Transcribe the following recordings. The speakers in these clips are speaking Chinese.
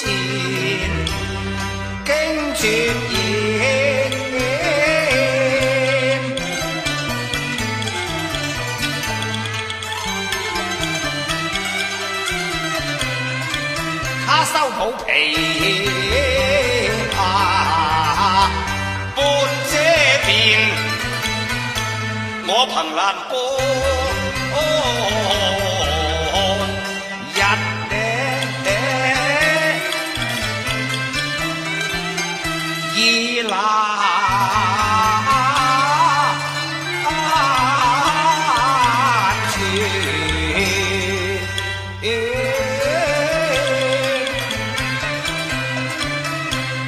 经传言他收好皮下半遮面我凭栏观日已难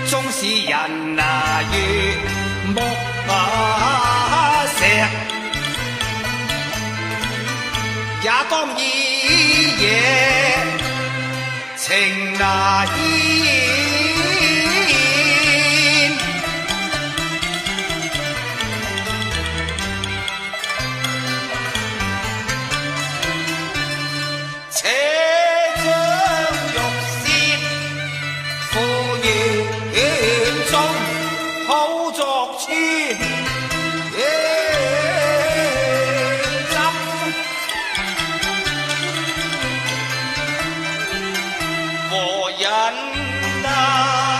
纵是人啊如木啊石。也当依夜情那。且將玉屑付言中，好作痴。人啊！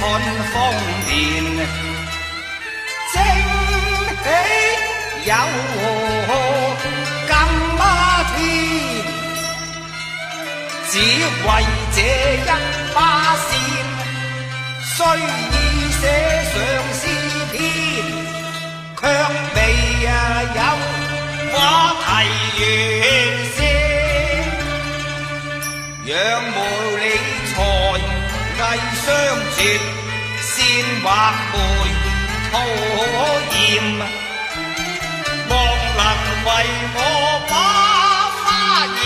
春风面，正起有金天，只为这一把扇，虽已写上诗篇，却未有话题完写，仰慕相绝。先画眉讨厌，望能为我把花叶。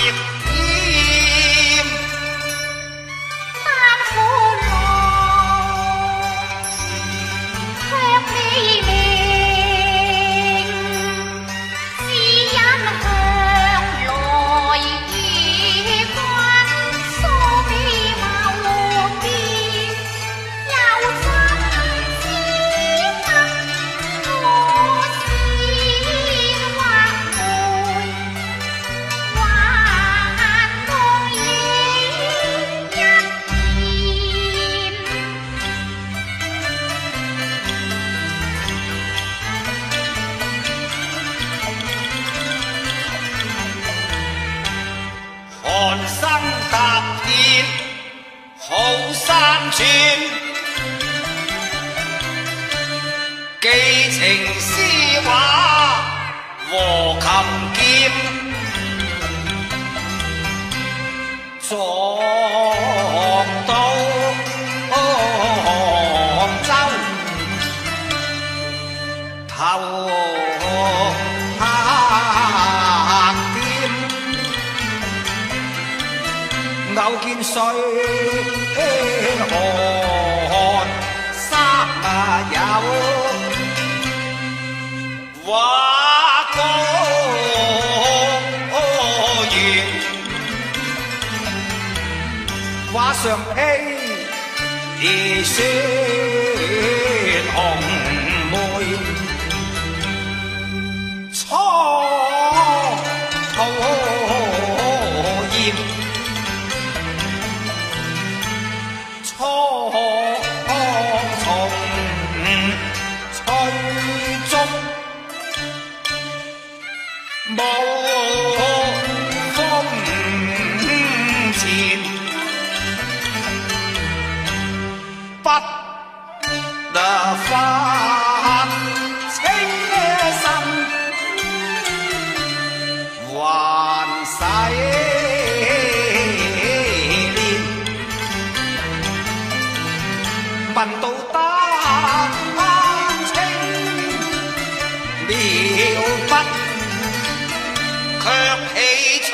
情诗画和琴剑，撞到杭州头拍剑，偶见水寒三有。画公园，画上披雪红梅，初讨厌，初。无 more. 今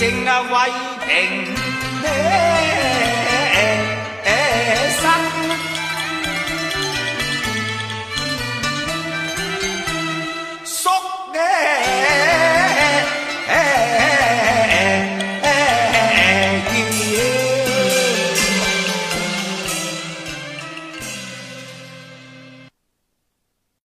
正啊为平